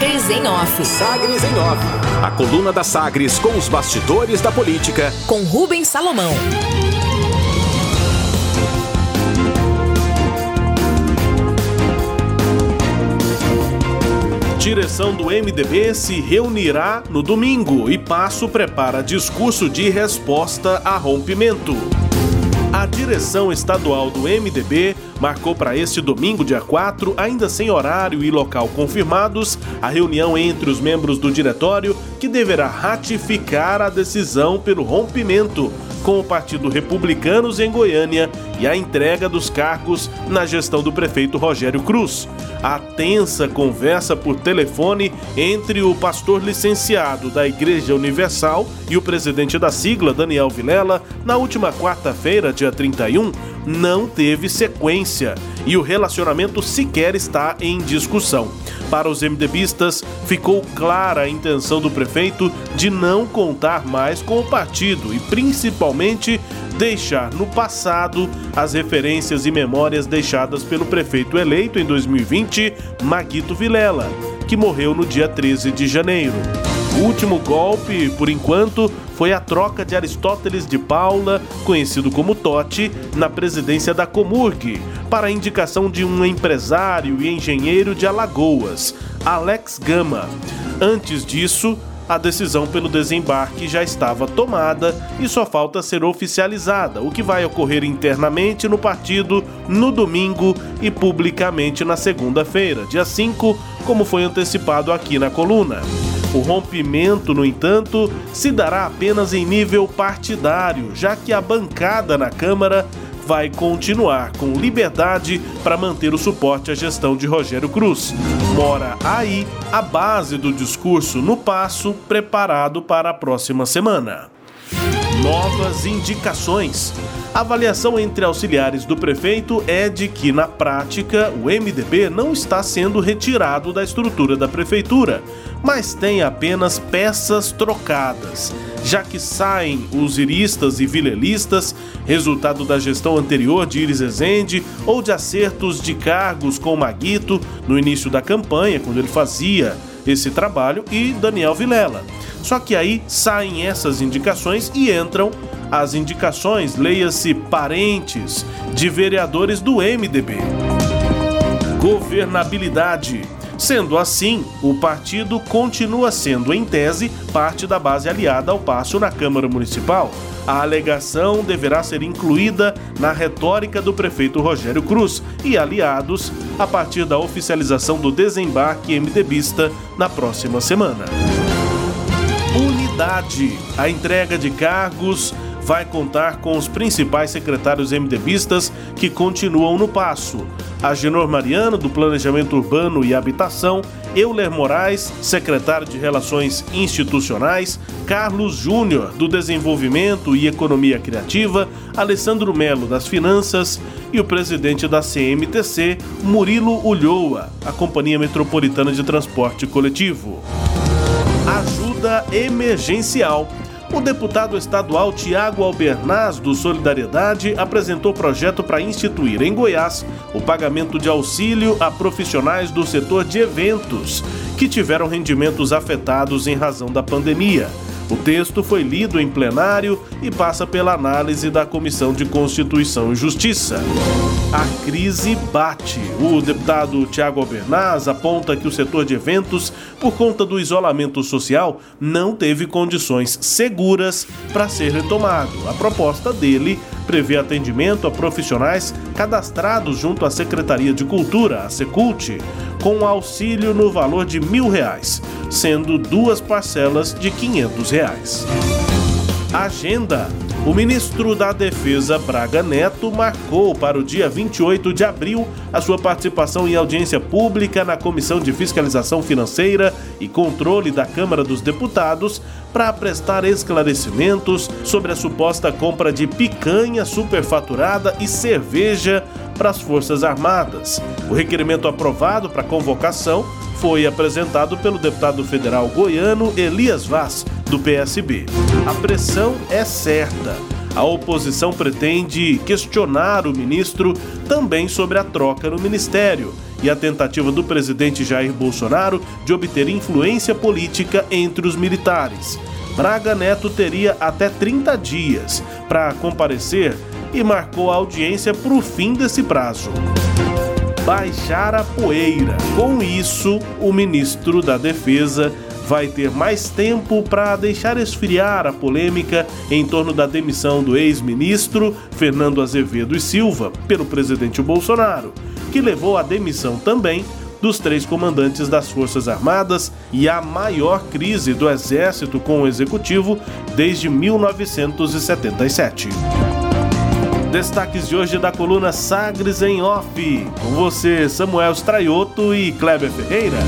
Sagres em Off. Sagres em Off. A coluna da Sagres com os bastidores da política. Com Rubens Salomão. Direção do MDB se reunirá no domingo e Passo prepara discurso de resposta a rompimento. A direção estadual do MDB marcou para este domingo, dia 4, ainda sem horário e local confirmados, a reunião entre os membros do diretório que deverá ratificar a decisão pelo rompimento com o Partido Republicanos em Goiânia e a entrega dos cargos na gestão do prefeito Rogério Cruz. A tensa conversa por telefone entre o pastor licenciado da Igreja Universal e o presidente da sigla, Daniel Vilela, na última quarta-feira, dia 31, não teve sequência e o relacionamento sequer está em discussão. Para os MDBistas, ficou clara a intenção do prefeito de não contar mais com o partido e, principalmente, deixar no passado as referências e memórias deixadas pelo prefeito eleito em 2020, Maguito Vilela, que morreu no dia 13 de janeiro. O último golpe, por enquanto, foi a troca de Aristóteles de Paula, conhecido como Totti, na presidência da Comurg, para a indicação de um empresário e engenheiro de Alagoas, Alex Gama. Antes disso, a decisão pelo desembarque já estava tomada e só falta ser oficializada, o que vai ocorrer internamente no partido no domingo e publicamente na segunda-feira, dia 5, como foi antecipado aqui na coluna. O rompimento, no entanto, se dará apenas em nível partidário, já que a bancada na Câmara vai continuar com liberdade para manter o suporte à gestão de Rogério Cruz. Mora aí a base do discurso no passo preparado para a próxima semana. Novas indicações. A avaliação entre auxiliares do prefeito é de que, na prática, o MDB não está sendo retirado da estrutura da prefeitura, mas tem apenas peças trocadas, já que saem os iristas e vilelistas, resultado da gestão anterior de Iris Ezende ou de acertos de cargos com Maguito no início da campanha, quando ele fazia esse trabalho, e Daniel Vilela. Só que aí saem essas indicações e entram as indicações, leia-se parentes, de vereadores do MDB. Governabilidade. Sendo assim, o partido continua sendo, em tese, parte da base aliada ao passo na Câmara Municipal. A alegação deverá ser incluída na retórica do prefeito Rogério Cruz e aliados a partir da oficialização do desembarque MDBista na próxima semana. Unidade. A entrega de cargos vai contar com os principais secretários MDBistas que continuam no passo. Agenor Mariano, do Planejamento Urbano e Habitação, Euler Moraes, secretário de Relações Institucionais, Carlos Júnior, do Desenvolvimento e Economia Criativa, Alessandro Melo, das Finanças e o presidente da CMTC, Murilo Ulloa, a Companhia Metropolitana de Transporte Coletivo. Ajuda emergencial. O deputado estadual Tiago Albernaz, do Solidariedade, apresentou projeto para instituir em Goiás o pagamento de auxílio a profissionais do setor de eventos que tiveram rendimentos afetados em razão da pandemia. O texto foi lido em plenário e passa pela análise da Comissão de Constituição e Justiça. A crise bate. O deputado Tiago Albernaz aponta que o setor de eventos, por conta do isolamento social, não teve condições seguras para ser retomado. A proposta dele prevê atendimento a profissionais cadastrados junto à Secretaria de Cultura, a Secult, com auxílio no valor de mil reais, sendo duas parcelas de quinhentos reais. Agenda o ministro da Defesa, Braga Neto, marcou para o dia 28 de abril a sua participação em audiência pública na Comissão de Fiscalização Financeira e Controle da Câmara dos Deputados para prestar esclarecimentos sobre a suposta compra de picanha superfaturada e cerveja para as Forças Armadas. O requerimento aprovado para convocação foi apresentado pelo deputado federal goiano Elias Vaz, do PSB. A pressão é certa. A oposição pretende questionar o ministro também sobre a troca no ministério e a tentativa do presidente Jair Bolsonaro de obter influência política entre os militares. Braga Neto teria até 30 dias para comparecer e marcou a audiência para o fim desse prazo. Baixar a poeira. Com isso, o ministro da Defesa vai ter mais tempo para deixar esfriar a polêmica em torno da demissão do ex-ministro Fernando Azevedo e Silva pelo presidente Bolsonaro, que levou à demissão também dos três comandantes das Forças Armadas e a maior crise do Exército com o Executivo desde 1977. Destaques de hoje da coluna Sagres em Off. Com você, Samuel Straioto e Kleber Ferreira.